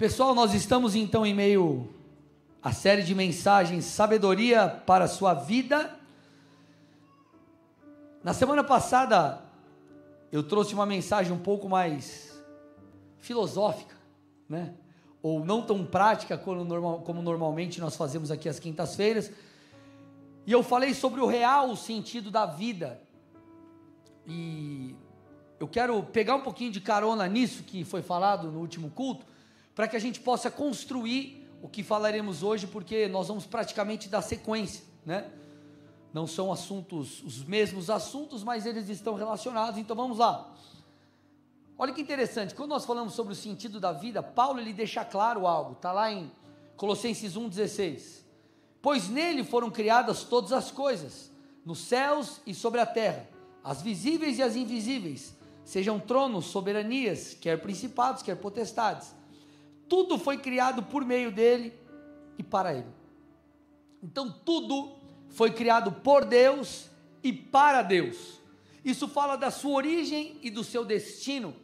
Pessoal, nós estamos então em meio à série de mensagens Sabedoria para a sua vida. Na semana passada, eu trouxe uma mensagem um pouco mais filosófica, né? Ou não tão prática como, normal, como normalmente nós fazemos aqui às quintas-feiras. E eu falei sobre o real sentido da vida. E eu quero pegar um pouquinho de carona nisso que foi falado no último culto para que a gente possa construir o que falaremos hoje, porque nós vamos praticamente dar sequência, né? Não são assuntos, os mesmos assuntos, mas eles estão relacionados, então vamos lá. Olha que interessante, quando nós falamos sobre o sentido da vida, Paulo ele deixa claro algo, está lá em Colossenses 1,16. Pois nele foram criadas todas as coisas, nos céus e sobre a terra, as visíveis e as invisíveis, sejam tronos, soberanias, quer principados, quer potestades tudo foi criado por meio dele e para ele. Então tudo foi criado por Deus e para Deus. Isso fala da sua origem e do seu destino.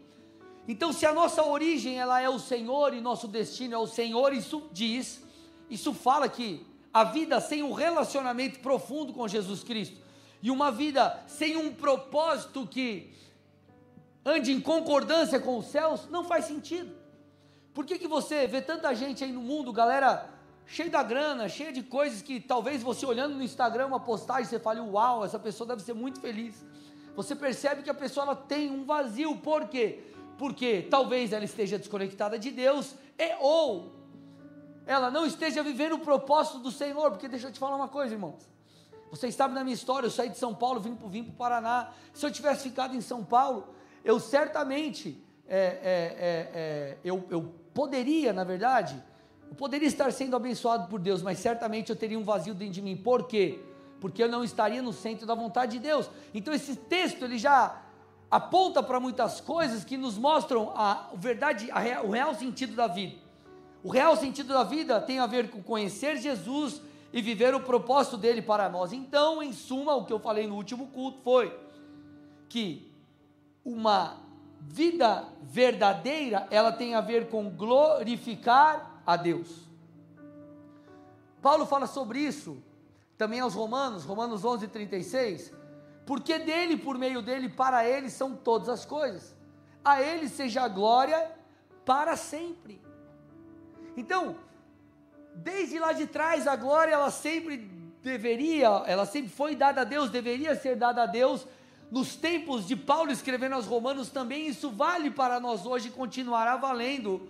Então, se a nossa origem ela é o Senhor e nosso destino é o Senhor, isso diz, isso fala que a vida sem um relacionamento profundo com Jesus Cristo e uma vida sem um propósito que ande em concordância com os céus não faz sentido. Por que, que você vê tanta gente aí no mundo, galera cheia da grana, cheia de coisas que talvez você olhando no Instagram uma postagem, você fale, uau, essa pessoa deve ser muito feliz. Você percebe que a pessoa tem um vazio, por quê? Porque talvez ela esteja desconectada de Deus, e ou ela não esteja vivendo o propósito do Senhor, porque deixa eu te falar uma coisa, irmãos. Vocês sabem da minha história, eu saí de São Paulo, vim para o Paraná. Se eu tivesse ficado em São Paulo, eu certamente é, é, é, é eu, eu poderia, na verdade, eu poderia estar sendo abençoado por Deus, mas certamente eu teria um vazio dentro de mim. Por quê? Porque eu não estaria no centro da vontade de Deus. Então esse texto ele já aponta para muitas coisas que nos mostram a verdade, a, o real sentido da vida. O real sentido da vida tem a ver com conhecer Jesus e viver o propósito dele para nós. Então, em suma, o que eu falei no último culto foi que uma vida verdadeira, ela tem a ver com glorificar a Deus. Paulo fala sobre isso também aos Romanos, Romanos 11, 36. Porque dele, por meio dele, para ele são todas as coisas. A ele seja a glória para sempre. Então, desde lá de trás, a glória ela sempre deveria, ela sempre foi dada a Deus, deveria ser dada a Deus, nos tempos de Paulo escrevendo aos Romanos, também isso vale para nós hoje e continuará valendo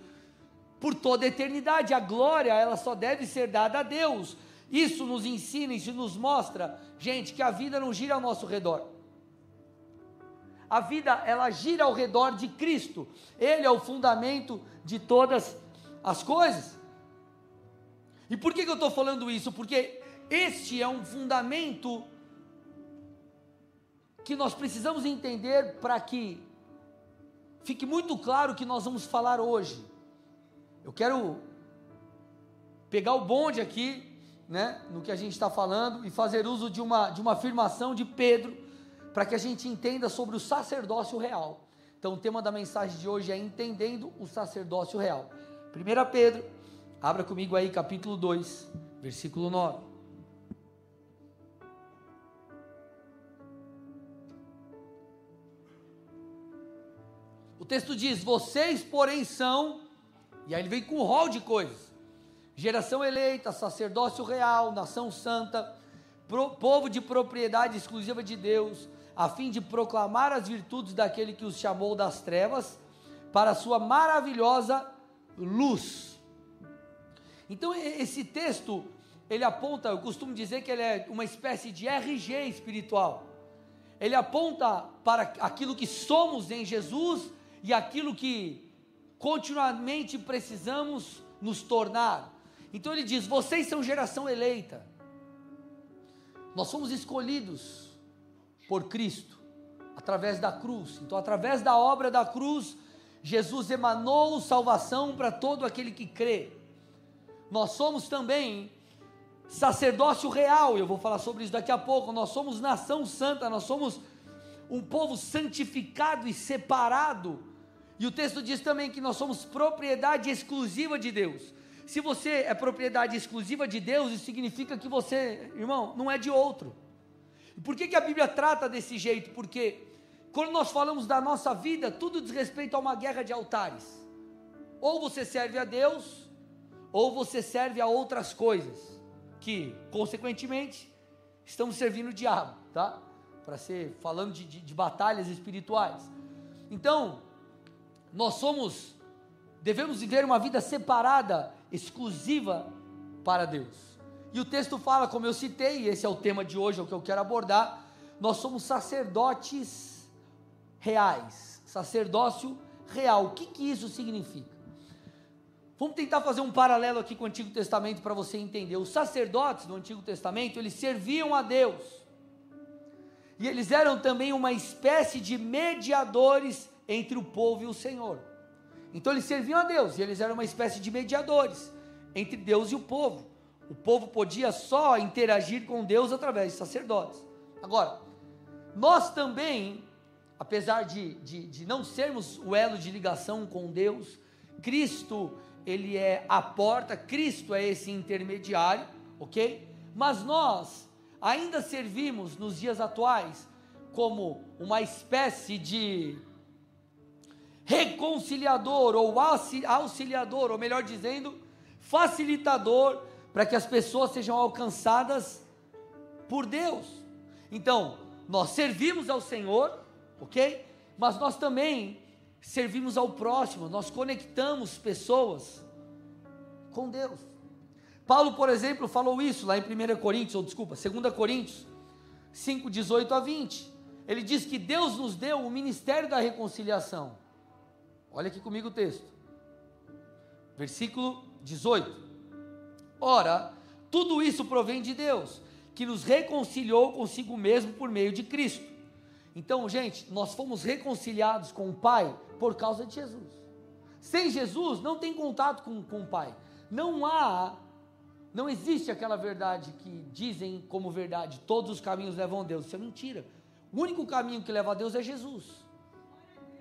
por toda a eternidade. A glória, ela só deve ser dada a Deus. Isso nos ensina, isso nos mostra, gente, que a vida não gira ao nosso redor. A vida, ela gira ao redor de Cristo. Ele é o fundamento de todas as coisas. E por que, que eu estou falando isso? Porque este é um fundamento que nós precisamos entender para que fique muito claro o que nós vamos falar hoje. Eu quero pegar o bonde aqui, né, no que a gente está falando e fazer uso de uma, de uma afirmação de Pedro, para que a gente entenda sobre o sacerdócio real. Então, o tema da mensagem de hoje é Entendendo o Sacerdócio Real. 1 Pedro, abra comigo aí, capítulo 2, versículo 9. Texto diz: Vocês, porém, são, e aí ele vem com um rol de coisas: geração eleita, sacerdócio real, nação santa, pro, povo de propriedade exclusiva de Deus, a fim de proclamar as virtudes daquele que os chamou das trevas para a sua maravilhosa luz. Então, esse texto, ele aponta, eu costumo dizer que ele é uma espécie de RG espiritual. Ele aponta para aquilo que somos em Jesus e aquilo que continuamente precisamos nos tornar. Então ele diz: vocês são geração eleita, nós somos escolhidos por Cristo, através da cruz. Então, através da obra da cruz, Jesus emanou salvação para todo aquele que crê. Nós somos também sacerdócio real, eu vou falar sobre isso daqui a pouco. Nós somos nação santa, nós somos um povo santificado e separado E o texto diz também que nós somos propriedade exclusiva de Deus. Se você é propriedade exclusiva de Deus, isso significa que você, irmão, não é de outro. E por que, que a Bíblia trata desse jeito? Porque quando nós falamos da nossa vida, tudo diz respeito a uma guerra de altares. Ou você serve a Deus, ou você serve a outras coisas, que, consequentemente, estamos servindo o diabo, tá? Para ser falando de, de, de batalhas espirituais. Então, nós somos, devemos viver uma vida separada, exclusiva para Deus. E o texto fala, como eu citei, e esse é o tema de hoje, é o que eu quero abordar. Nós somos sacerdotes reais, sacerdócio real. O que, que isso significa? Vamos tentar fazer um paralelo aqui com o Antigo Testamento para você entender. Os sacerdotes do Antigo Testamento, eles serviam a Deus. E eles eram também uma espécie de mediadores entre o povo e o Senhor. Então eles serviam a Deus e eles eram uma espécie de mediadores entre Deus e o povo. O povo podia só interagir com Deus através de sacerdotes. Agora, nós também, apesar de, de, de não sermos o elo de ligação com Deus, Cristo, ele é a porta, Cristo é esse intermediário, ok? Mas nós ainda servimos nos dias atuais como uma espécie de reconciliador ou auxiliador, ou melhor dizendo, facilitador para que as pessoas sejam alcançadas por Deus. Então, nós servimos ao Senhor, ok? Mas nós também servimos ao próximo, nós conectamos pessoas com Deus. Paulo, por exemplo, falou isso lá em 1 Coríntios, ou desculpa, 2 Coríntios 5, 18 a 20. Ele diz que Deus nos deu o ministério da reconciliação. Olha aqui comigo o texto. Versículo 18. Ora, tudo isso provém de Deus, que nos reconciliou consigo mesmo por meio de Cristo. Então, gente, nós fomos reconciliados com o Pai por causa de Jesus. Sem Jesus, não tem contato com, com o Pai. Não há, não existe aquela verdade que dizem como verdade: todos os caminhos levam a Deus. Isso é mentira. O único caminho que leva a Deus é Jesus,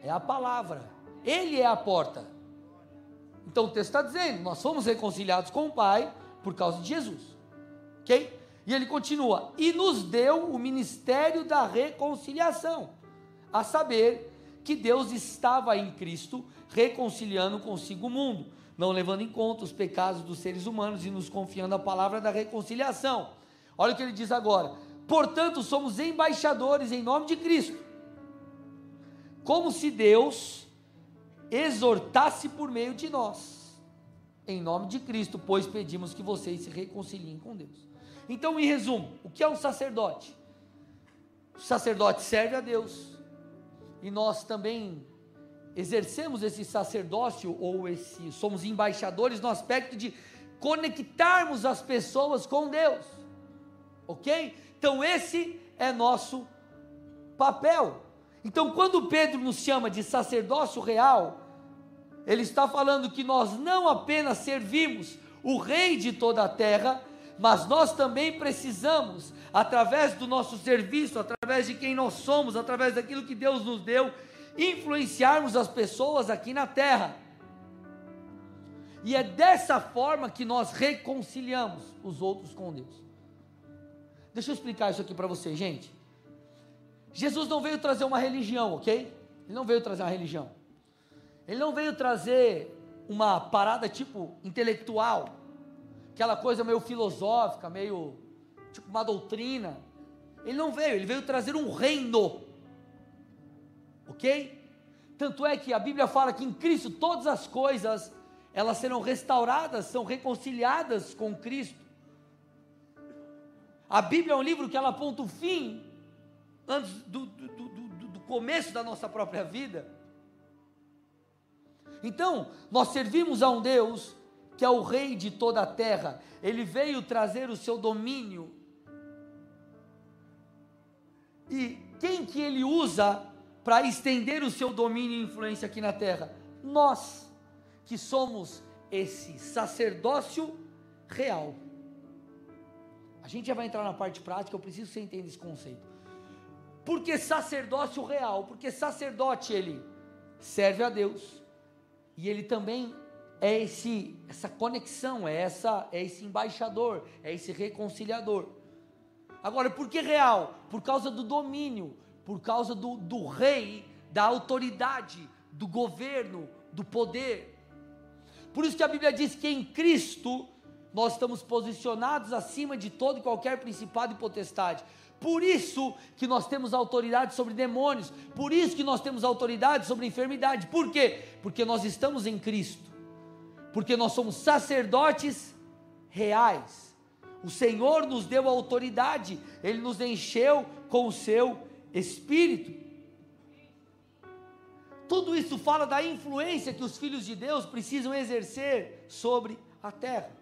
é a palavra. Ele é a porta. Então o texto está dizendo: nós fomos reconciliados com o Pai por causa de Jesus. Ok? E ele continua: e nos deu o ministério da reconciliação, a saber que Deus estava em Cristo reconciliando consigo o mundo, não levando em conta os pecados dos seres humanos e nos confiando a palavra da reconciliação. Olha o que ele diz agora: portanto, somos embaixadores em nome de Cristo, como se Deus exortasse por meio de nós. Em nome de Cristo, pois pedimos que vocês se reconciliem com Deus. Então, em resumo, o que é um sacerdote? O sacerdote serve a Deus. E nós também exercemos esse sacerdócio ou esse somos embaixadores no aspecto de conectarmos as pessoas com Deus. OK? Então esse é nosso papel. Então, quando Pedro nos chama de sacerdócio real, ele está falando que nós não apenas servimos o Rei de toda a terra, mas nós também precisamos, através do nosso serviço, através de quem nós somos, através daquilo que Deus nos deu, influenciarmos as pessoas aqui na terra. E é dessa forma que nós reconciliamos os outros com Deus. Deixa eu explicar isso aqui para você, gente. Jesus não veio trazer uma religião, ok? Ele não veio trazer uma religião. Ele não veio trazer uma parada tipo intelectual, aquela coisa meio filosófica, meio tipo uma doutrina. Ele não veio, ele veio trazer um reino. Ok? Tanto é que a Bíblia fala que em Cristo todas as coisas elas serão restauradas, são reconciliadas com Cristo. A Bíblia é um livro que ela aponta o fim antes do, do, do, do começo da nossa própria vida. Então, nós servimos a um Deus que é o Rei de toda a terra, ele veio trazer o seu domínio. E quem que ele usa para estender o seu domínio e influência aqui na terra? Nós, que somos esse sacerdócio real. A gente já vai entrar na parte prática, eu preciso que você entenda esse conceito. Porque sacerdócio real, porque sacerdote ele serve a Deus e ele também é esse essa conexão, é essa é esse embaixador, é esse reconciliador. Agora, por que real? Por causa do domínio, por causa do, do rei, da autoridade, do governo, do poder. Por isso que a Bíblia diz que em Cristo nós estamos posicionados acima de todo e qualquer principado e potestade. Por isso que nós temos autoridade sobre demônios, por isso que nós temos autoridade sobre enfermidade. Por quê? Porque nós estamos em Cristo. Porque nós somos sacerdotes reais o Senhor nos deu autoridade, Ele nos encheu com o seu Espírito. Tudo isso fala da influência que os filhos de Deus precisam exercer sobre a terra.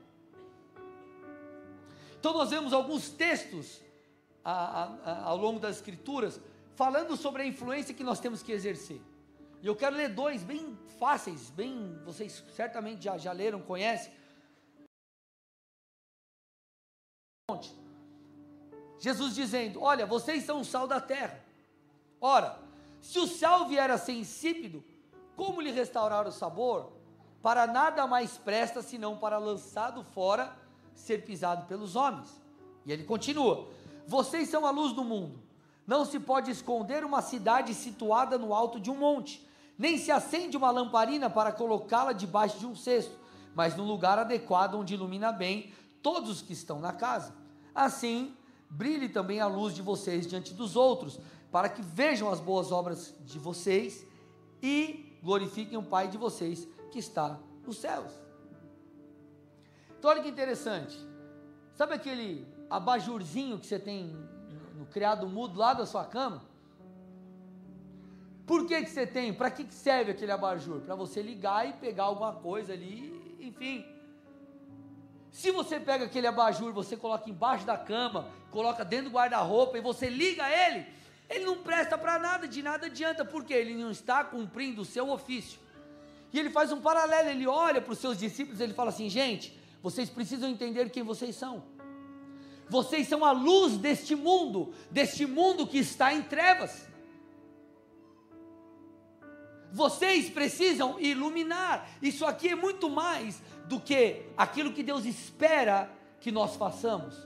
Então, nós vemos alguns textos a, a, ao longo das Escrituras falando sobre a influência que nós temos que exercer. E eu quero ler dois bem fáceis, bem, vocês certamente já, já leram, conhecem Jesus dizendo: Olha, vocês são o sal da terra. Ora, se o sal vier a ser insípido, como lhe restaurar o sabor? Para nada mais presta senão para lançado fora, ser pisado pelos homens. E ele continua: Vocês são a luz do mundo. Não se pode esconder uma cidade situada no alto de um monte, nem se acende uma lamparina para colocá-la debaixo de um cesto, mas no lugar adequado onde ilumina bem todos os que estão na casa. Assim, brilhe também a luz de vocês diante dos outros, para que vejam as boas obras de vocês e glorifiquem o Pai de vocês que está nos céus. Então, olha que interessante. Sabe aquele abajurzinho que você tem no criado mudo lá da sua cama? Por que, que você tem? Para que, que serve aquele abajur? Para você ligar e pegar alguma coisa ali, enfim. Se você pega aquele abajur, você coloca embaixo da cama, coloca dentro do guarda-roupa e você liga ele, ele não presta para nada, de nada adianta, porque ele não está cumprindo o seu ofício. E ele faz um paralelo, ele olha para os seus discípulos, ele fala assim: gente, vocês precisam entender quem vocês são. Vocês são a luz deste mundo, deste mundo que está em trevas. Vocês precisam iluminar. Isso aqui é muito mais do que aquilo que Deus espera que nós façamos.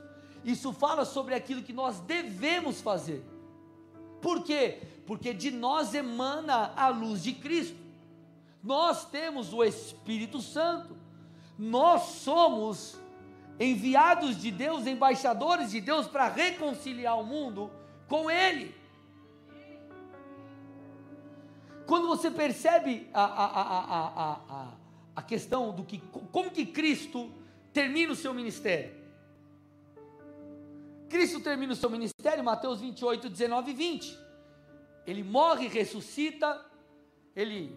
Isso fala sobre aquilo que nós devemos fazer. Por quê? Porque de nós emana a luz de Cristo. Nós temos o Espírito Santo. Nós somos enviados de Deus, embaixadores de Deus para reconciliar o mundo com Ele. Quando você percebe a, a, a, a, questão do que como que Cristo termina o seu ministério. Cristo termina o seu ministério, Mateus 28, 19 e 20. Ele morre, ressuscita, ele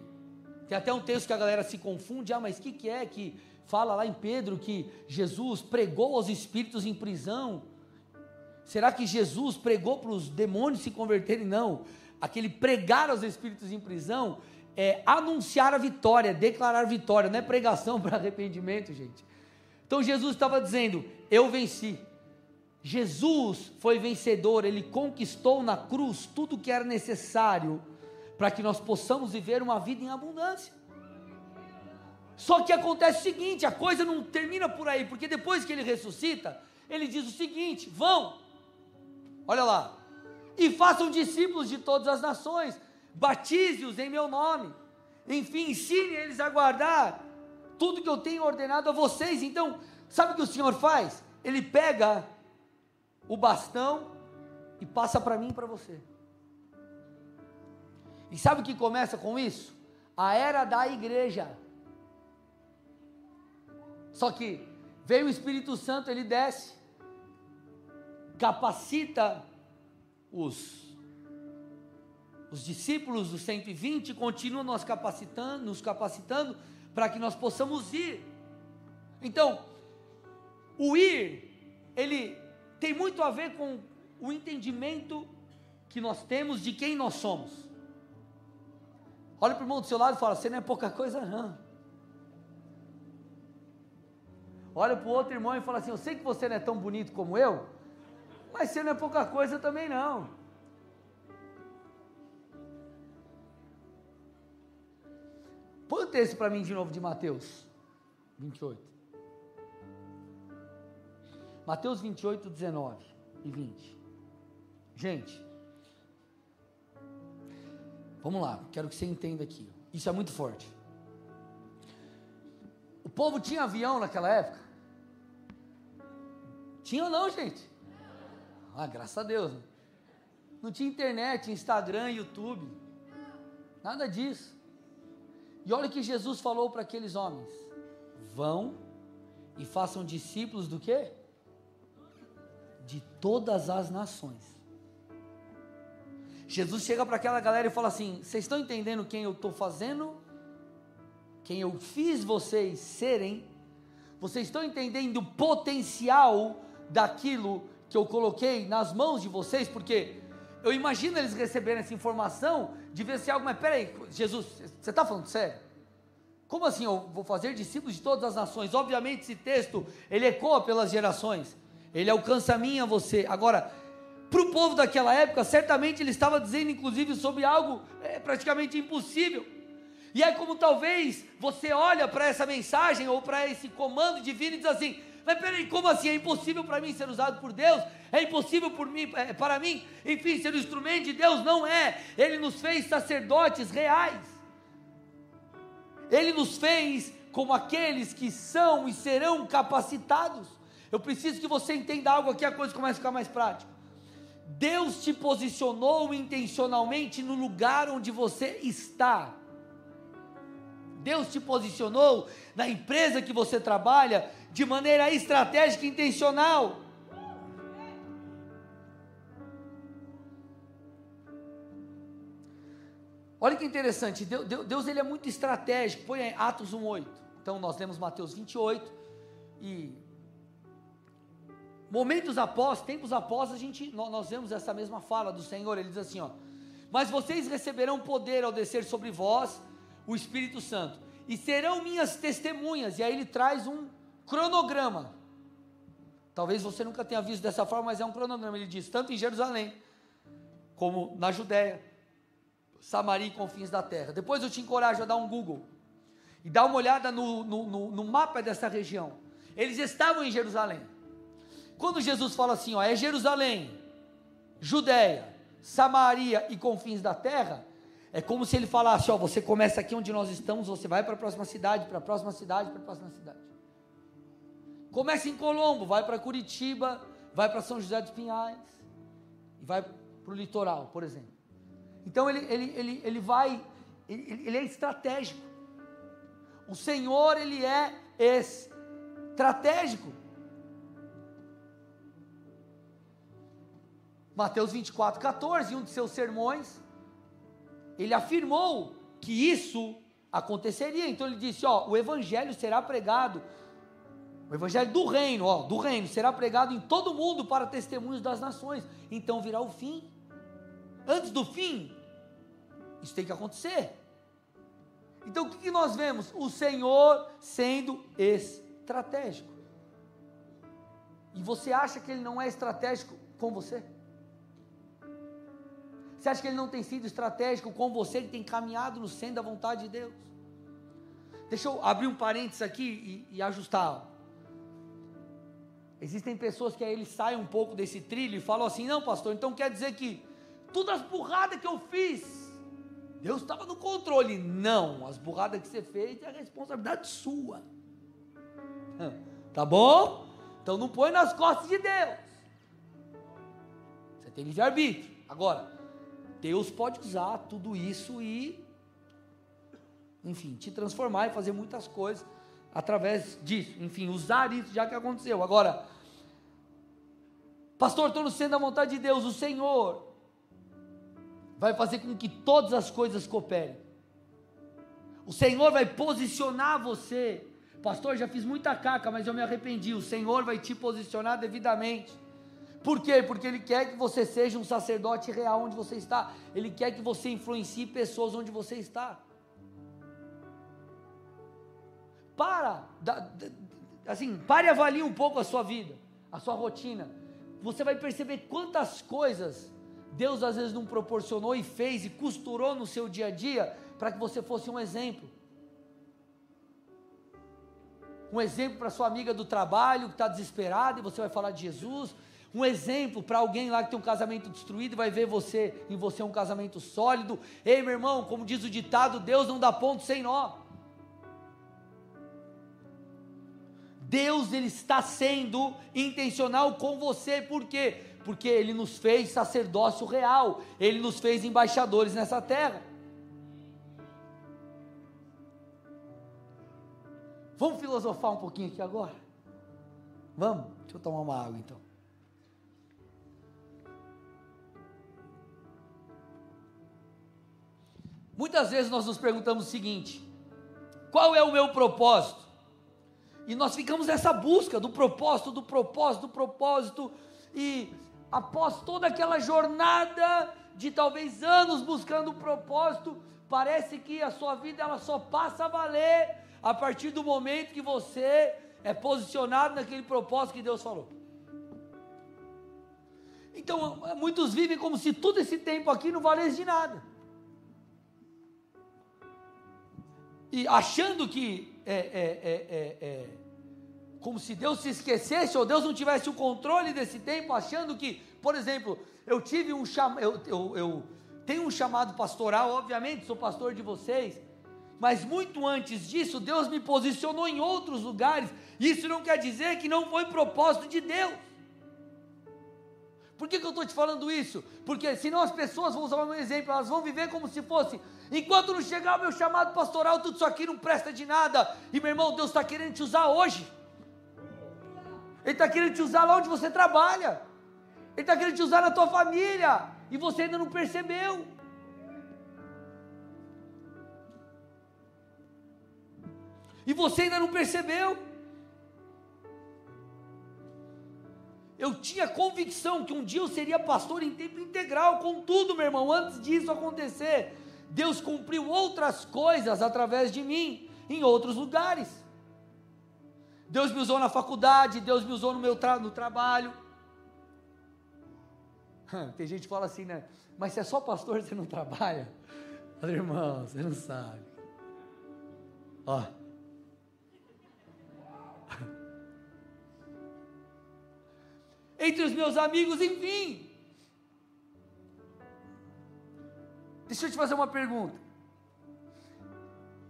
tem até um texto que a galera se confunde, ah, mas o que, que é que fala lá em Pedro que Jesus pregou aos espíritos em prisão? Será que Jesus pregou para os demônios se converterem? Não. Aquele pregar aos espíritos em prisão é anunciar a vitória, declarar vitória, não é pregação para arrependimento, gente. Então Jesus estava dizendo: Eu venci. Jesus foi vencedor, ele conquistou na cruz tudo que era necessário para que nós possamos viver uma vida em abundância. Só que acontece o seguinte: a coisa não termina por aí, porque depois que ele ressuscita, ele diz o seguinte: vão, olha lá, e façam discípulos de todas as nações batize-os em meu nome, enfim, ensine eles a guardar tudo que eu tenho ordenado a vocês. Então, sabe o que o Senhor faz? Ele pega o bastão e passa para mim e para você. E sabe o que começa com isso? A era da igreja. Só que veio o Espírito Santo, ele desce, capacita os os discípulos dos 120 continuam nos capacitando, nos capacitando para que nós possamos ir. Então, o ir, ele tem muito a ver com o entendimento que nós temos de quem nós somos. Olha para o irmão do seu lado e fala: Você não é pouca coisa, não. Olha para o outro irmão e fala assim: Eu sei que você não é tão bonito como eu, mas você não é pouca coisa também, não. texto para mim de novo de Mateus 28. Mateus 28, 19 e 20. Gente, vamos lá, quero que você entenda aqui. Isso é muito forte. O povo tinha avião naquela época? Tinha ou não, gente? Ah, graças a Deus. Não tinha internet, Instagram, YouTube. Nada disso. E olha o que Jesus falou para aqueles homens: vão e façam discípulos do quê? De todas as nações. Jesus chega para aquela galera e fala assim: vocês estão entendendo quem eu estou fazendo? Quem eu fiz vocês serem? Vocês estão entendendo o potencial daquilo que eu coloquei nas mãos de vocês? Porque eu imagino eles receberem essa informação de ver se algo, mas peraí, Jesus, você está falando sério? Como assim eu vou fazer discípulos de todas as nações? Obviamente esse texto, ele ecoa pelas gerações, ele alcança a mim a você. Agora, para o povo daquela época, certamente ele estava dizendo inclusive sobre algo é, praticamente impossível. E aí como talvez você olha para essa mensagem ou para esse comando divino e diz assim, mas peraí, como assim? É impossível para mim ser usado por Deus? É impossível por mim, é, para mim, enfim, ser um instrumento de Deus? Não é. Ele nos fez sacerdotes reais. Ele nos fez como aqueles que são e serão capacitados. Eu preciso que você entenda algo aqui, a coisa começa a ficar mais prática. Deus te posicionou intencionalmente no lugar onde você está. Deus te posicionou na empresa que você trabalha de maneira estratégica e intencional. Olha que interessante, Deus, Deus, ele é muito estratégico. Põe aí Atos 1:8. Então nós lemos Mateus 28 e momentos após, tempos após, a gente nós, nós vemos essa mesma fala do Senhor. Ele diz assim, ó: "Mas vocês receberão poder ao descer sobre vós o Espírito Santo, e serão minhas testemunhas". E aí ele traz um cronograma. Talvez você nunca tenha visto dessa forma, mas é um cronograma. Ele diz: tanto em Jerusalém, como na Judéia, Samaria e confins da terra. Depois eu te encorajo a dar um Google e dar uma olhada no, no, no, no mapa dessa região. Eles estavam em Jerusalém. Quando Jesus fala assim, ó, é Jerusalém, Judéia, Samaria e confins da terra, é como se ele falasse, ó, você começa aqui onde nós estamos, você vai para a próxima cidade, para a próxima cidade, para a próxima cidade. Começa em Colombo, vai para Curitiba, vai para São José dos Pinhais, e vai para o litoral, por exemplo. Então ele, ele, ele, ele vai, ele, ele é estratégico. O Senhor, ele é estratégico. Mateus 24, 14, em um de seus sermões, ele afirmou que isso aconteceria. Então ele disse: Ó, o evangelho será pregado o evangelho do reino, ó, do reino, será pregado em todo mundo para testemunhos das nações. Então virá o fim. Antes do fim, isso tem que acontecer. Então o que, que nós vemos? O Senhor sendo estratégico. E você acha que ele não é estratégico com você? Você acha que ele não tem sido estratégico com você que tem caminhado no centro da vontade de Deus? Deixa eu abrir um parênteses aqui e, e ajustar. Existem pessoas que aí eles saem um pouco desse trilho e falam assim: não, pastor, então quer dizer que todas as burradas que eu fiz, Deus estava no controle. Não, as burradas que você fez é a responsabilidade sua. Tá bom? Então não põe nas costas de Deus. Você tem livre-arbítrio. Agora, Deus pode usar tudo isso e, enfim, te transformar e fazer muitas coisas através disso. Enfim, usar isso já que aconteceu. Agora, pastor, estou no centro da vontade de Deus, o Senhor vai fazer com que todas as coisas cooperem. O Senhor vai posicionar você. Pastor, já fiz muita caca, mas eu me arrependi. O Senhor vai te posicionar devidamente. Por quê? Porque Ele quer que você seja um sacerdote real onde você está. Ele quer que você influencie pessoas onde você está. Para, assim, pare e avalie um pouco a sua vida, a sua rotina. Você vai perceber quantas coisas Deus às vezes não proporcionou e fez e costurou no seu dia a dia para que você fosse um exemplo. um exemplo para sua amiga do trabalho que está desesperada e você vai falar de Jesus, um exemplo para alguém lá que tem um casamento destruído vai ver você em você um casamento sólido. Ei, meu irmão, como diz o ditado, Deus não dá ponto sem nó. Deus ele está sendo intencional com você, por quê? Porque ele nos fez sacerdócio real, ele nos fez embaixadores nessa terra. Vamos filosofar um pouquinho aqui agora? Vamos? Deixa eu tomar uma água então. Muitas vezes nós nos perguntamos o seguinte: qual é o meu propósito? E nós ficamos nessa busca do propósito, do propósito, do propósito, e após toda aquela jornada de talvez anos buscando um propósito, parece que a sua vida ela só passa a valer a partir do momento que você é posicionado naquele propósito que Deus falou. Então, muitos vivem como se todo esse tempo aqui não valesse de nada. E achando que é, é, é, é, como se Deus se esquecesse ou Deus não tivesse o controle desse tempo, achando que, por exemplo, eu tive um chamado, eu, eu, eu tenho um chamado pastoral, obviamente, sou pastor de vocês, mas muito antes disso, Deus me posicionou em outros lugares. Isso não quer dizer que não foi propósito de Deus. Por que, que eu estou te falando isso? Porque senão as pessoas, vou usar o meu exemplo, elas vão viver como se fosse, enquanto não chegar o meu chamado pastoral, tudo isso aqui não presta de nada. E meu irmão, Deus está querendo te usar hoje. Ele está querendo te usar lá onde você trabalha. Ele está querendo te usar na tua família. E você ainda não percebeu. E você ainda não percebeu. Eu tinha convicção que um dia eu seria pastor em tempo integral, contudo, meu irmão, antes disso acontecer, Deus cumpriu outras coisas através de mim em outros lugares. Deus me usou na faculdade, Deus me usou no meu tra no trabalho. Tem gente que fala assim, né? Mas se é só pastor, você não trabalha? Falei, irmão, você não sabe. Ó. entre os meus amigos, enfim. Deixa eu te fazer uma pergunta.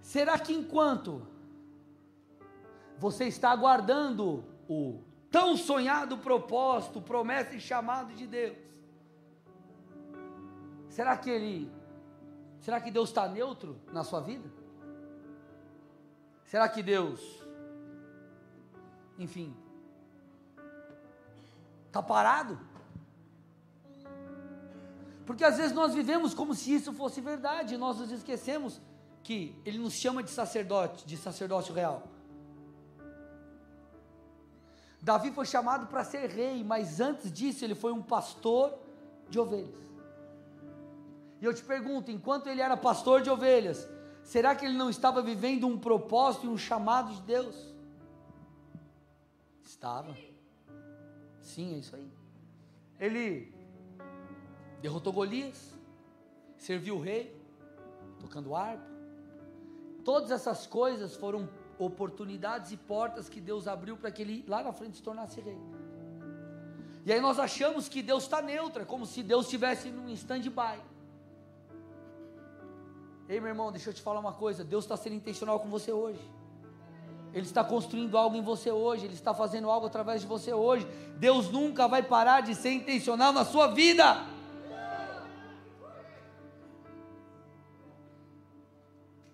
Será que enquanto você está aguardando o tão sonhado propósito, promessa e chamado de Deus, será que ele, será que Deus está neutro na sua vida? Será que Deus, enfim, Está parado? Porque às vezes nós vivemos como se isso fosse verdade, e nós nos esquecemos que Ele nos chama de sacerdote, de sacerdócio real. Davi foi chamado para ser rei, mas antes disso ele foi um pastor de ovelhas. E eu te pergunto, enquanto ele era pastor de ovelhas, será que ele não estava vivendo um propósito e um chamado de Deus? Estava. Sim, é isso aí. Ele derrotou Golias, serviu o rei, tocando harpa. Todas essas coisas foram oportunidades e portas que Deus abriu para que ele lá na frente se tornasse rei. E aí nós achamos que Deus está neutro, é como se Deus estivesse num stand-by. Ei, meu irmão, deixa eu te falar uma coisa: Deus está sendo intencional com você hoje. Ele está construindo algo em você hoje, Ele está fazendo algo através de você hoje. Deus nunca vai parar de ser intencional na sua vida.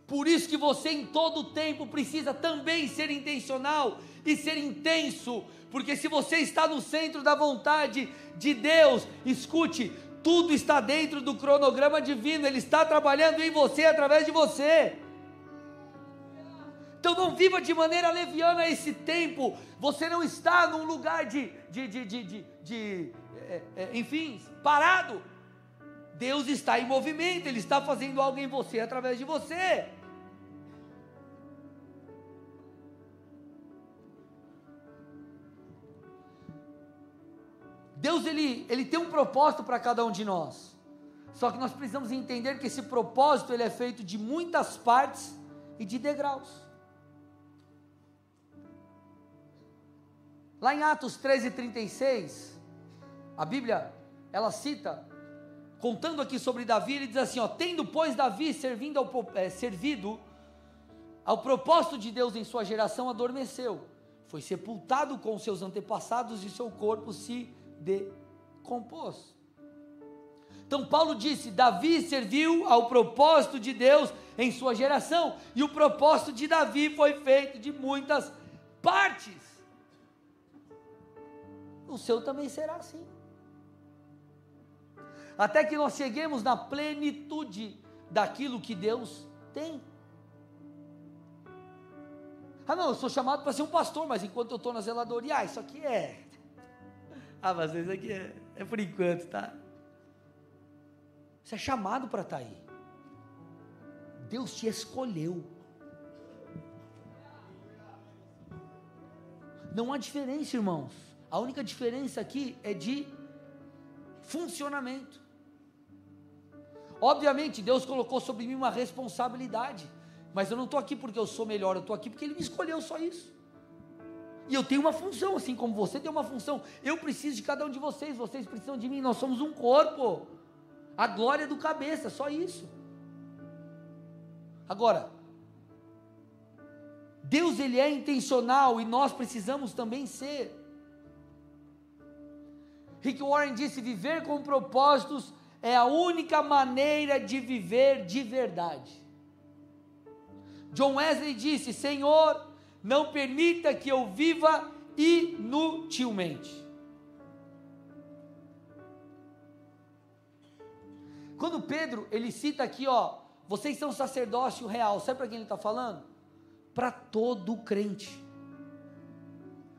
Por isso que você em todo tempo precisa também ser intencional e ser intenso, porque se você está no centro da vontade de Deus, escute, tudo está dentro do cronograma divino, Ele está trabalhando em você através de você. Então não viva de maneira leviana esse tempo. Você não está num lugar de, de, de, de, de, de é, é, enfim, parado. Deus está em movimento, Ele está fazendo algo em você através de você. Deus ele, ele tem um propósito para cada um de nós. Só que nós precisamos entender que esse propósito ele é feito de muitas partes e de degraus. Lá em Atos 13, 36, a Bíblia, ela cita, contando aqui sobre Davi, ele diz assim: ó, tendo, pois, Davi servindo ao, é, servido ao propósito de Deus em sua geração, adormeceu, foi sepultado com seus antepassados e seu corpo se decompôs. Então Paulo disse: Davi serviu ao propósito de Deus em sua geração, e o propósito de Davi foi feito de muitas partes o seu também será assim. Até que nós cheguemos na plenitude daquilo que Deus tem. Ah, não, eu sou chamado para ser um pastor, mas enquanto eu estou na zeladoria, ah, isso aqui é. Ah, mas isso aqui é, é por enquanto, tá? Você é chamado para estar tá aí. Deus te escolheu. Não há diferença, irmãos. A única diferença aqui é de funcionamento. Obviamente, Deus colocou sobre mim uma responsabilidade, mas eu não estou aqui porque eu sou melhor, eu estou aqui porque Ele me escolheu só isso. E eu tenho uma função, assim como você tem uma função. Eu preciso de cada um de vocês, vocês precisam de mim, nós somos um corpo. A glória do cabeça, só isso. Agora, Deus ele é intencional e nós precisamos também ser. Rick Warren disse: viver com propósitos é a única maneira de viver de verdade. John Wesley disse: Senhor, não permita que eu viva inutilmente. Quando Pedro ele cita aqui, ó, vocês são sacerdócio real, sabe para quem ele está falando? Para todo crente.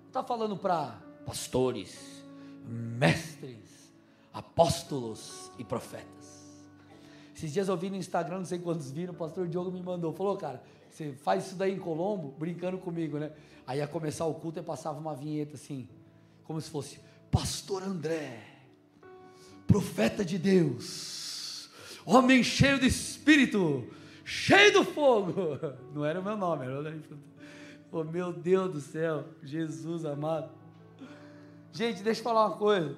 Está falando para pastores, mestres, apóstolos e profetas. Esses dias eu vi no Instagram, não sei quantos viram, o pastor Diogo me mandou, falou, cara, você faz isso daí em Colombo, brincando comigo, né? Aí ia começar o culto e passava uma vinheta assim, como se fosse, Pastor André, profeta de Deus, homem cheio de espírito, cheio do fogo. Não era o meu nome, era o Oh meu Deus do céu, Jesus amado. Gente, deixa eu falar uma coisa.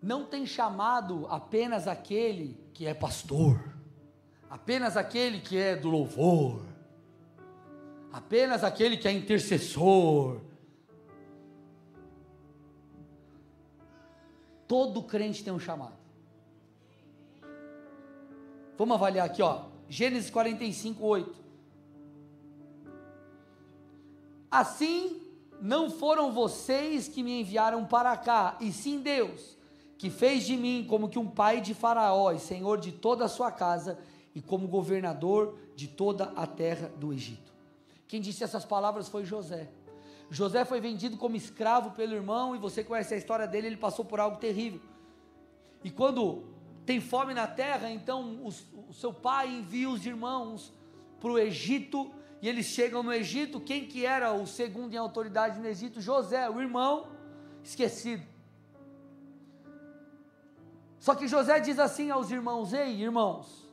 Não tem chamado apenas aquele que é pastor, apenas aquele que é do louvor, apenas aquele que é intercessor. Todo crente tem um chamado. Vamos avaliar aqui, ó. Gênesis 45, 8. Assim, não foram vocês que me enviaram para cá, e sim Deus, que fez de mim como que um pai de Faraó e senhor de toda a sua casa, e como governador de toda a terra do Egito. Quem disse essas palavras foi José. José foi vendido como escravo pelo irmão, e você conhece a história dele, ele passou por algo terrível. E quando tem fome na terra, então o seu pai envia os irmãos para o Egito e eles chegam no Egito, quem que era o segundo em autoridade no Egito? José, o irmão esquecido. Só que José diz assim aos irmãos: Ei, irmãos,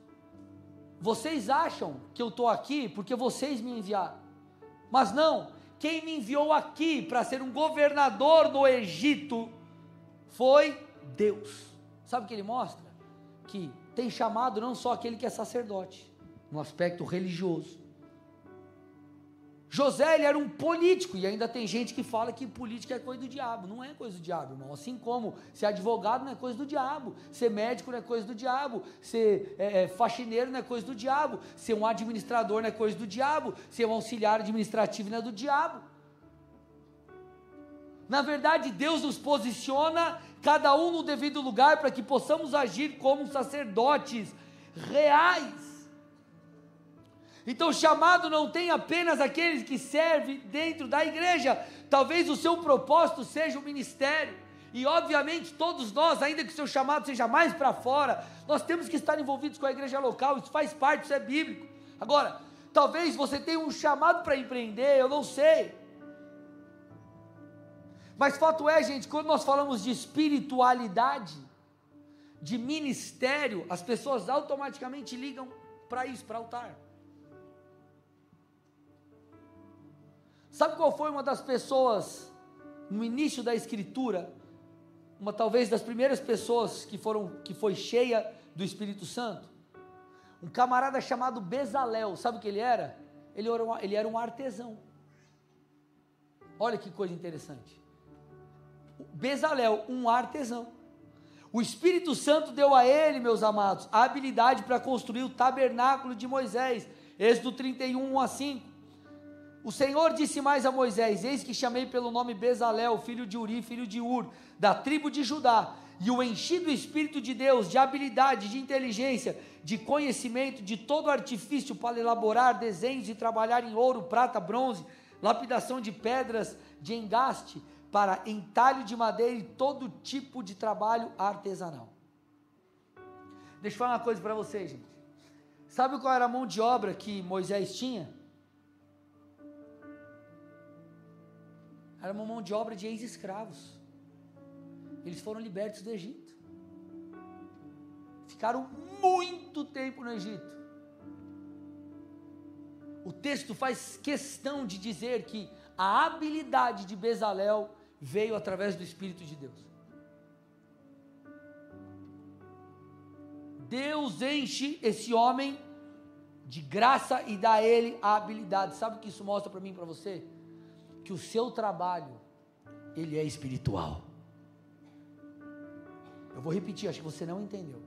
vocês acham que eu estou aqui porque vocês me enviaram, mas não, quem me enviou aqui para ser um governador no Egito foi Deus. Sabe o que ele mostra? Que tem chamado não só aquele que é sacerdote, no aspecto religioso, José ele era um político, e ainda tem gente que fala que política é coisa do diabo. Não é coisa do diabo, irmão. Assim como ser advogado não é coisa do diabo, ser médico não é coisa do diabo, ser é, é, faxineiro não é coisa do diabo, ser um administrador não é coisa do diabo, ser um auxiliar administrativo não é do diabo. Na verdade, Deus nos posiciona, cada um no devido lugar, para que possamos agir como sacerdotes reais então, chamado não tem apenas aqueles que servem dentro da igreja, talvez o seu propósito seja o ministério. E obviamente todos nós, ainda que o seu chamado seja mais para fora, nós temos que estar envolvidos com a igreja local, isso faz parte, isso é bíblico. Agora, talvez você tenha um chamado para empreender, eu não sei. Mas fato é, gente, quando nós falamos de espiritualidade, de ministério, as pessoas automaticamente ligam para isso, para altar. Sabe qual foi uma das pessoas no início da escritura, uma talvez das primeiras pessoas que foram que foi cheia do Espírito Santo? Um camarada chamado Bezalel, sabe o que ele era? Ele era um, ele era um artesão. Olha que coisa interessante. Bezalel, um artesão. O Espírito Santo deu a ele, meus amados, a habilidade para construir o tabernáculo de Moisés. Êxodo 31, 1 a 5. O Senhor disse mais a Moisés: Eis que chamei pelo nome Bezalel, filho de Uri, filho de Ur, da tribo de Judá, e o enchi do Espírito de Deus, de habilidade, de inteligência, de conhecimento, de todo artifício para elaborar desenhos e trabalhar em ouro, prata, bronze, lapidação de pedras de engaste para entalho de madeira e todo tipo de trabalho artesanal. Deixa eu falar uma coisa para vocês, gente. Sabe qual era a mão de obra que Moisés tinha? Era uma mão de obra de ex-escravos. Eles foram libertos do Egito. Ficaram muito tempo no Egito. O texto faz questão de dizer que a habilidade de Bezalel veio através do Espírito de Deus. Deus enche esse homem de graça e dá a ele a habilidade. Sabe o que isso mostra para mim e para você? Que o seu trabalho, ele é espiritual. Eu vou repetir, acho que você não entendeu.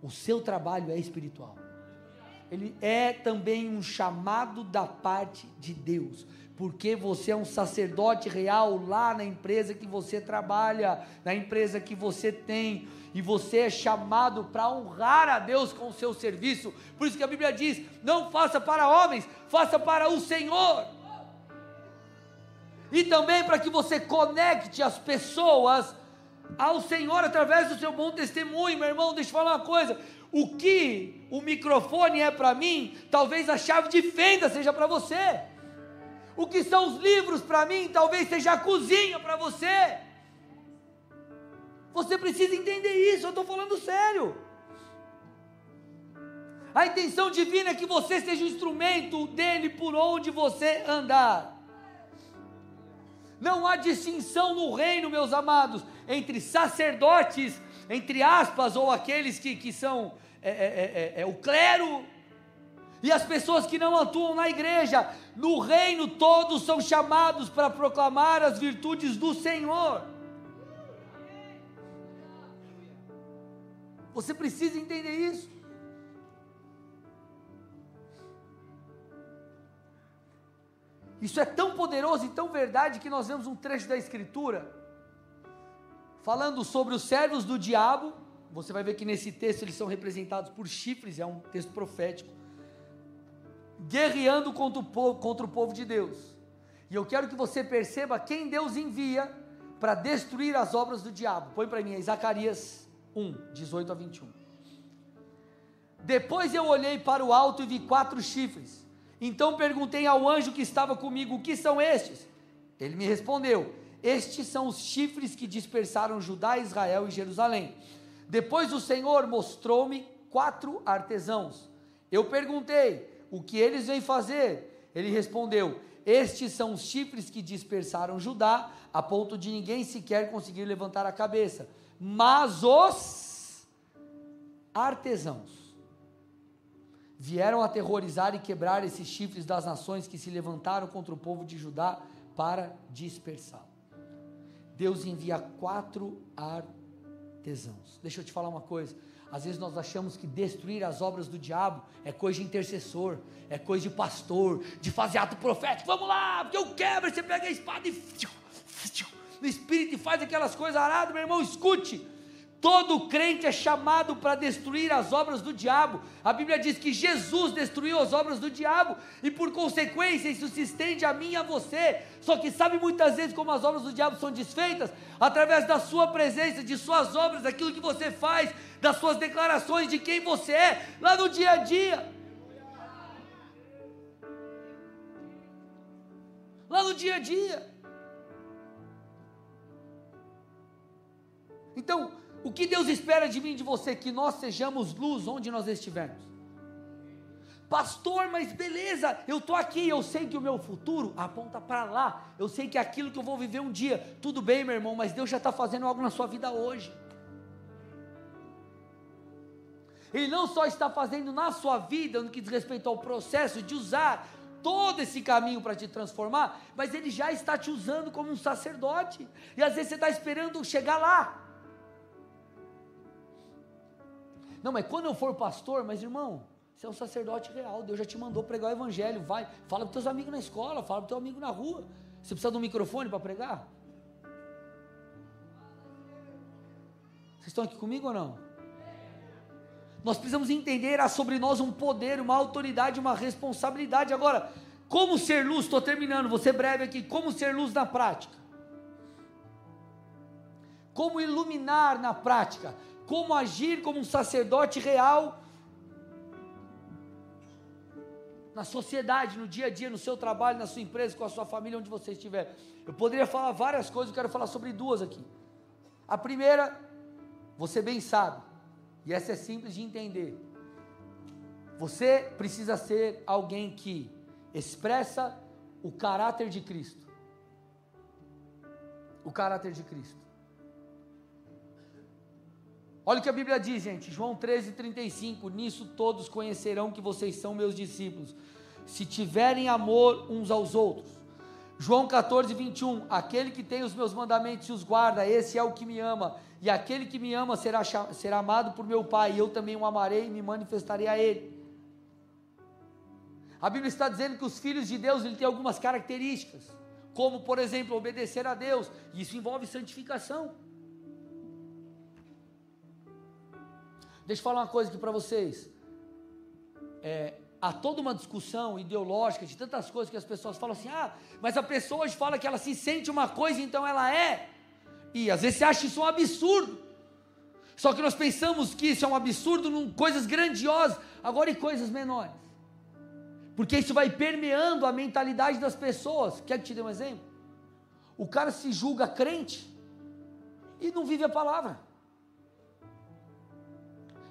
O seu trabalho é espiritual. Ele é também um chamado da parte de Deus porque você é um sacerdote real lá na empresa que você trabalha, na empresa que você tem, e você é chamado para honrar a Deus com o seu serviço. Por isso que a Bíblia diz: não faça para homens, faça para o Senhor. E também para que você conecte as pessoas ao Senhor através do seu bom testemunho, meu irmão. Deixa eu falar uma coisa: o que o microfone é para mim, talvez a chave de fenda seja para você. O que são os livros para mim, talvez seja a cozinha para você. Você precisa entender isso, eu estou falando sério. A intenção divina é que você seja o instrumento dele por onde você andar. Não há distinção no reino, meus amados, entre sacerdotes, entre aspas, ou aqueles que, que são é, é, é, é, é o clero e as pessoas que não atuam na igreja, no reino, todos são chamados para proclamar as virtudes do Senhor. Você precisa entender isso. Isso é tão poderoso e tão verdade que nós vemos um trecho da Escritura falando sobre os servos do diabo. Você vai ver que nesse texto eles são representados por chifres, é um texto profético guerreando contra o, povo, contra o povo de Deus. E eu quero que você perceba quem Deus envia para destruir as obras do diabo. Põe para mim aí, Zacarias 1, 18 a 21. Depois eu olhei para o alto e vi quatro chifres. Então perguntei ao anjo que estava comigo: O que são estes? Ele me respondeu: Estes são os chifres que dispersaram Judá, Israel e Jerusalém. Depois o Senhor mostrou-me quatro artesãos. Eu perguntei: o que eles vêm fazer? Ele respondeu: Estes são os chifres que dispersaram Judá, a ponto de ninguém sequer conseguir levantar a cabeça. Mas os artesãos vieram aterrorizar e quebrar esses chifres das nações que se levantaram contra o povo de Judá para dispersá-lo. Deus envia quatro artesãos. Deixa eu te falar uma coisa. Às vezes nós achamos que destruir as obras do diabo é coisa de intercessor, é coisa de pastor, de fazer ato profético. Vamos lá, porque eu quebro. Você pega a espada e no espírito e faz aquelas coisas aradas, meu irmão. Escute, Todo crente é chamado para destruir as obras do diabo. A Bíblia diz que Jesus destruiu as obras do diabo e por consequência isso se estende a mim e a você. Só que sabe muitas vezes como as obras do diabo são desfeitas? Através da sua presença, de suas obras, daquilo que você faz, das suas declarações de quem você é, lá no dia a dia. Lá no dia a dia. Então, o que Deus espera de mim e de você? Que nós sejamos luz onde nós estivermos. Pastor, mas beleza, eu estou aqui, eu sei que o meu futuro aponta para lá, eu sei que é aquilo que eu vou viver um dia. Tudo bem, meu irmão, mas Deus já está fazendo algo na sua vida hoje. Ele não só está fazendo na sua vida, no que diz respeito ao processo de usar todo esse caminho para te transformar, mas ele já está te usando como um sacerdote. E às vezes você está esperando chegar lá. Não, mas quando eu for pastor, mas irmão, você é um sacerdote real, Deus já te mandou pregar o evangelho, vai, fala com teus amigos na escola, fala com teu amigo na rua. Você precisa de um microfone para pregar? Vocês estão aqui comigo ou não? Nós precisamos entender há sobre nós um poder, uma autoridade, uma responsabilidade. Agora, como ser luz? Estou terminando, vou ser breve aqui. Como ser luz na prática? Como iluminar na prática? Como agir como um sacerdote real na sociedade, no dia a dia, no seu trabalho, na sua empresa, com a sua família, onde você estiver. Eu poderia falar várias coisas, eu quero falar sobre duas aqui. A primeira, você bem sabe, e essa é simples de entender. Você precisa ser alguém que expressa o caráter de Cristo. O caráter de Cristo. Olha o que a Bíblia diz, gente, João 13, 35. Nisso todos conhecerão que vocês são meus discípulos, se tiverem amor uns aos outros. João 14, 21. Aquele que tem os meus mandamentos e os guarda, esse é o que me ama. E aquele que me ama será, será amado por meu Pai, e eu também o amarei e me manifestarei a ele. A Bíblia está dizendo que os filhos de Deus ele têm algumas características, como por exemplo obedecer a Deus, isso envolve santificação. Deixa eu falar uma coisa aqui para vocês. É, há toda uma discussão ideológica de tantas coisas que as pessoas falam assim: ah, mas a pessoa hoje fala que ela se sente uma coisa, então ela é. E às vezes você acha isso um absurdo. Só que nós pensamos que isso é um absurdo em coisas grandiosas, agora em coisas menores. Porque isso vai permeando a mentalidade das pessoas. Quer que te dê um exemplo? O cara se julga crente e não vive a palavra.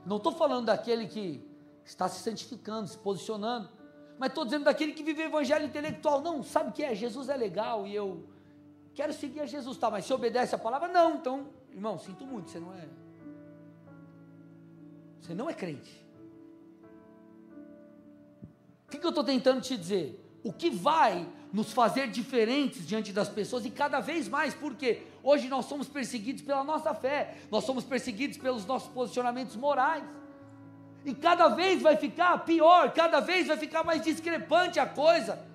Não estou falando daquele que está se santificando, se posicionando, mas estou dizendo daquele que vive o evangelho intelectual. Não, sabe o que é? Jesus é legal e eu quero seguir a Jesus, tá? Mas se obedece a palavra, não. Então, irmão, sinto muito, você não é. Você não é crente. O que, que eu estou tentando te dizer? O que vai nos fazer diferentes diante das pessoas e cada vez mais, porque hoje nós somos perseguidos pela nossa fé, nós somos perseguidos pelos nossos posicionamentos morais. E cada vez vai ficar pior, cada vez vai ficar mais discrepante a coisa.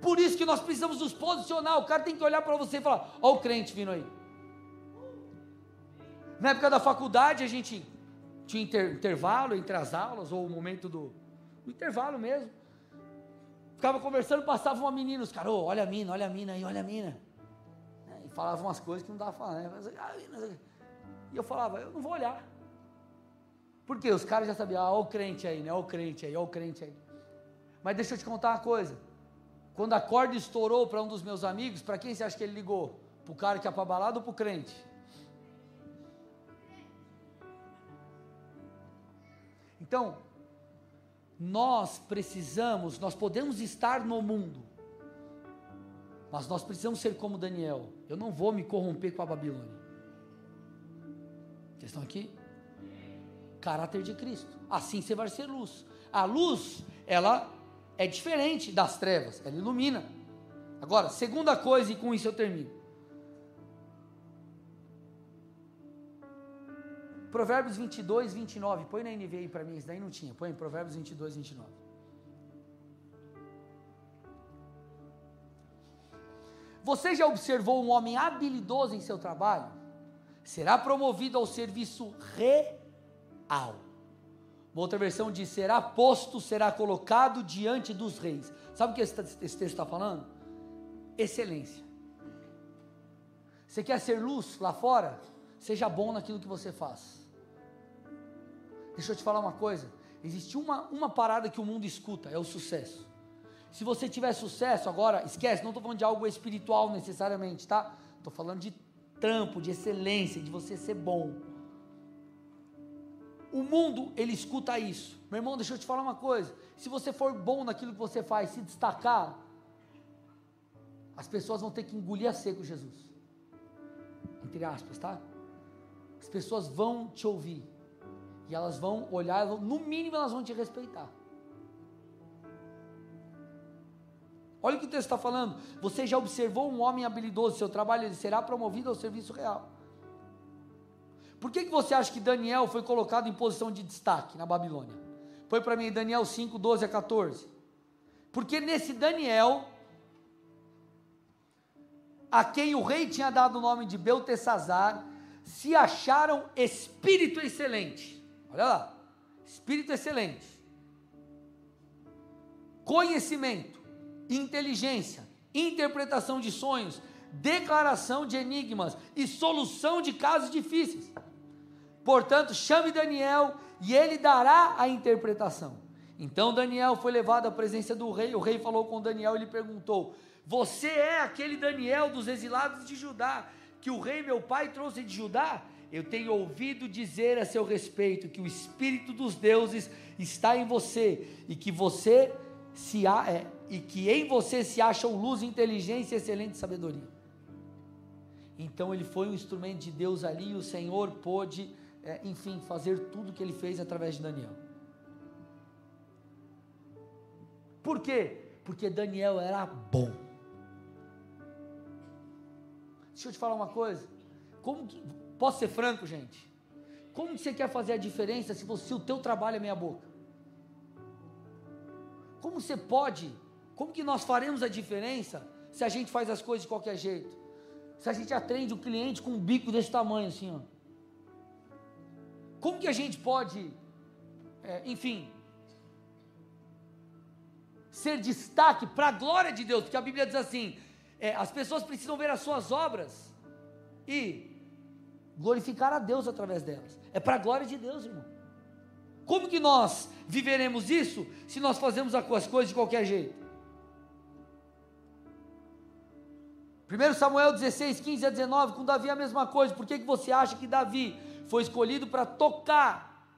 Por isso que nós precisamos nos posicionar. O cara tem que olhar para você e falar: Ó, o crente vindo aí. Na época da faculdade, a gente tinha inter, intervalo entre as aulas, ou o momento do, do intervalo mesmo. Ficava conversando, passava uma menina, os caras, oh, olha a mina, olha a mina aí, olha a mina. E falavam umas coisas que não dava falar. Né? E eu falava, eu não vou olhar. Porque os caras já sabiam, ah, olha o crente aí, né? Olha o crente aí, olha o crente aí. Mas deixa eu te contar uma coisa. Quando a corda estourou para um dos meus amigos, para quem você acha que ele ligou? Para o cara que é para balada ou para o crente? Então, nós precisamos, nós podemos estar no mundo, mas nós precisamos ser como Daniel. Eu não vou me corromper com a Babilônia. Vocês estão aqui? caráter de Cristo. Assim você vai ser luz. A luz, ela é diferente das trevas, ela ilumina. Agora, segunda coisa, e com isso eu termino. Provérbios 22, 29. Põe na NV aí para mim, isso daí não tinha. Põe Provérbios 22, 29. Você já observou um homem habilidoso em seu trabalho? Será promovido ao serviço real. Uma outra versão diz: será posto, será colocado diante dos reis. Sabe o que esse, esse texto está falando? Excelência. Você quer ser luz lá fora? Seja bom naquilo que você faz. Deixa eu te falar uma coisa. Existe uma, uma parada que o mundo escuta: é o sucesso. Se você tiver sucesso, agora, esquece, não estou falando de algo espiritual necessariamente, tá? Estou falando de trampo, de excelência, de você ser bom O mundo, ele escuta isso. Meu irmão, deixa eu te falar uma coisa. Se você for bom naquilo que você faz, se destacar, as pessoas vão ter que engolir a seco Jesus. Entre aspas, tá? As pessoas vão te ouvir. E elas vão olhar, no mínimo elas vão te respeitar. Olha o que o texto está falando. Você já observou um homem habilidoso, seu trabalho ele será promovido ao serviço real. Por que, que você acha que Daniel foi colocado em posição de destaque na Babilônia? Põe para mim Daniel 5, 12 a 14. Porque nesse Daniel, a quem o rei tinha dado o nome de Beltesazar, se acharam espírito excelente. Olha lá, espírito excelente. Conhecimento, inteligência, interpretação de sonhos, declaração de enigmas e solução de casos difíceis. Portanto, chame Daniel e ele dará a interpretação. Então Daniel foi levado à presença do rei. O rei falou com Daniel e lhe perguntou: Você é aquele Daniel dos exilados de Judá, que o rei meu pai trouxe de Judá? Eu tenho ouvido dizer a seu respeito que o espírito dos deuses está em você e que você se é, e que em você se acham luz, inteligência e excelente sabedoria. Então ele foi um instrumento de Deus ali e o Senhor pôde, é, enfim, fazer tudo que ele fez através de Daniel. Por quê? Porque Daniel era bom. Deixa eu te falar uma coisa. Como que, posso ser franco, gente? Como que você quer fazer a diferença se, você, o teu trabalho é meia boca? Como você pode? Como que nós faremos a diferença se a gente faz as coisas de qualquer jeito? Se a gente atende o cliente com um bico desse tamanho assim, ó. Como que a gente pode, é, enfim, ser destaque para a glória de Deus? Porque a Bíblia diz assim: é, as pessoas precisam ver as suas obras e glorificar a Deus através delas. É para a glória de Deus, irmão. Como que nós viveremos isso se nós fazemos as coisas de qualquer jeito? 1 Samuel 16, 15 a 19, com Davi a mesma coisa. Por que, que você acha que Davi foi escolhido para tocar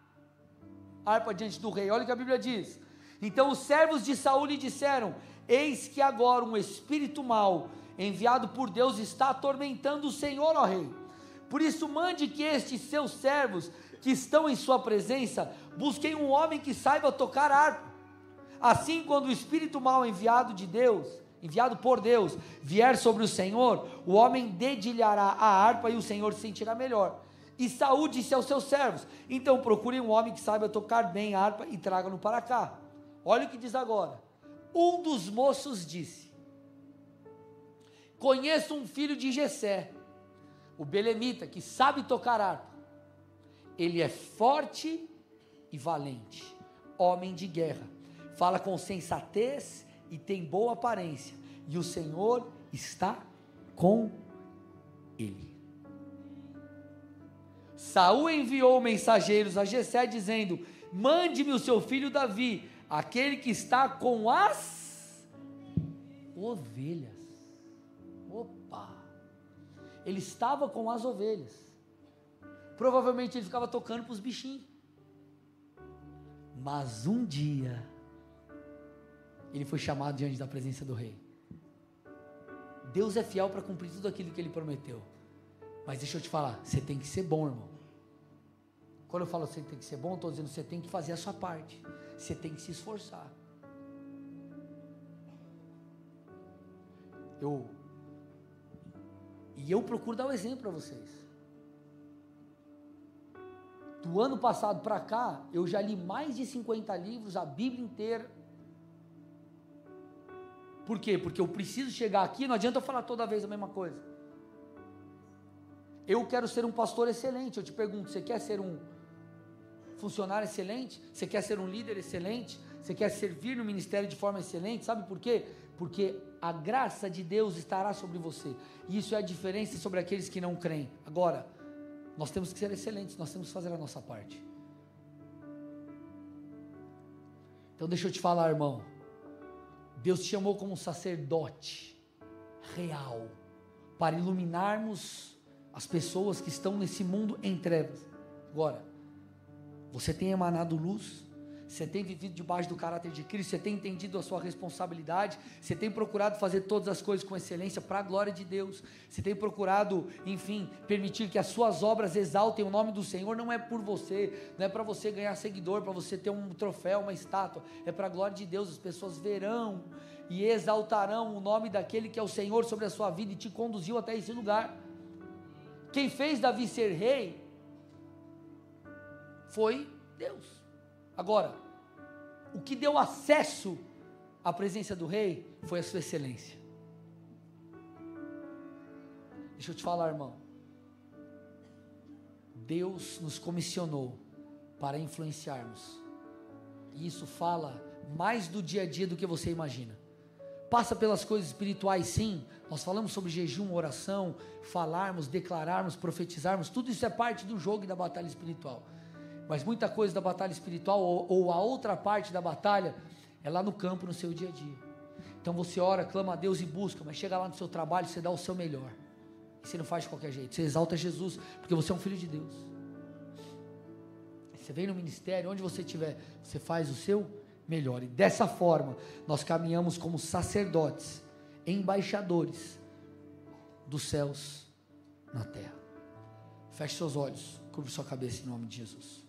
a harpa diante do rei? Olha o que a Bíblia diz. Então os servos de Saul lhe disseram: Eis que agora um espírito mau, enviado por Deus, está atormentando o Senhor, ó rei. Por isso, mande que estes seus servos que estão em sua presença busquem um homem que saiba tocar harpa. Assim, quando o espírito mau enviado de Deus enviado por Deus, vier sobre o Senhor, o homem dedilhará a harpa e o Senhor se sentirá melhor. E Saúl disse aos seus servos: Então procurem um homem que saiba tocar bem a harpa e traga-no para cá. Olha o que diz agora. Um dos moços disse: Conheço um filho de Jessé, o belemita, que sabe tocar harpa. Ele é forte e valente, homem de guerra, fala com sensatez e tem boa aparência, e o Senhor está com ele. Saul enviou mensageiros a Jessé dizendo: Mande-me o seu filho Davi, aquele que está com as ovelhas. Opa! Ele estava com as ovelhas. Provavelmente ele ficava tocando para os bichinhos. Mas um dia ele foi chamado diante da presença do rei. Deus é fiel para cumprir tudo aquilo que ele prometeu. Mas deixa eu te falar, você tem que ser bom, irmão. Quando eu falo você tem que ser bom, estou dizendo você tem que fazer a sua parte. Você tem que se esforçar. Eu e eu procuro dar um exemplo para vocês. Do ano passado para cá, eu já li mais de 50 livros, a Bíblia inteira. Por quê? Porque eu preciso chegar aqui, não adianta eu falar toda vez a mesma coisa. Eu quero ser um pastor excelente. Eu te pergunto, você quer ser um funcionário excelente? Você quer ser um líder excelente? Você quer servir no ministério de forma excelente? Sabe por quê? Porque a graça de Deus estará sobre você. E isso é a diferença sobre aqueles que não creem. Agora, nós temos que ser excelentes, nós temos que fazer a nossa parte. Então deixa eu te falar, irmão. Deus te chamou como sacerdote real para iluminarmos as pessoas que estão nesse mundo em trevas. Agora, Você tem emanado luz? Você tem vivido debaixo do caráter de Cristo? Você tem entendido a sua responsabilidade? Você tem procurado fazer todas as coisas com excelência para a glória de Deus? Você tem procurado, enfim, permitir que as suas obras exaltem o nome do Senhor? Não é por você, não é para você ganhar seguidor, para você ter um troféu, uma estátua. É para a glória de Deus. As pessoas verão e exaltarão o nome daquele que é o Senhor sobre a sua vida e te conduziu até esse lugar. Quem fez Davi ser rei foi Deus. Agora, o que deu acesso à presença do rei foi a sua excelência. Deixa eu te falar, irmão. Deus nos comissionou para influenciarmos. E isso fala mais do dia a dia do que você imagina. Passa pelas coisas espirituais, sim. Nós falamos sobre jejum, oração, falarmos, declararmos, profetizarmos. Tudo isso é parte do jogo e da batalha espiritual. Mas muita coisa da batalha espiritual, ou, ou, a outra parte da batalha, é lá no campo, no seu dia a dia. Então você ora, clama a Deus e busca, mas chega lá no seu trabalho, você dá o seu melhor. Você não faz de qualquer jeito, você exalta Jesus, porque você é um filho de Deus. Você vem no ministério, onde você estiver, você faz o seu melhor. E dessa forma, nós caminhamos como sacerdotes, embaixadores dos céus na terra. Feche seus olhos, curva sua cabeça em nome de Jesus.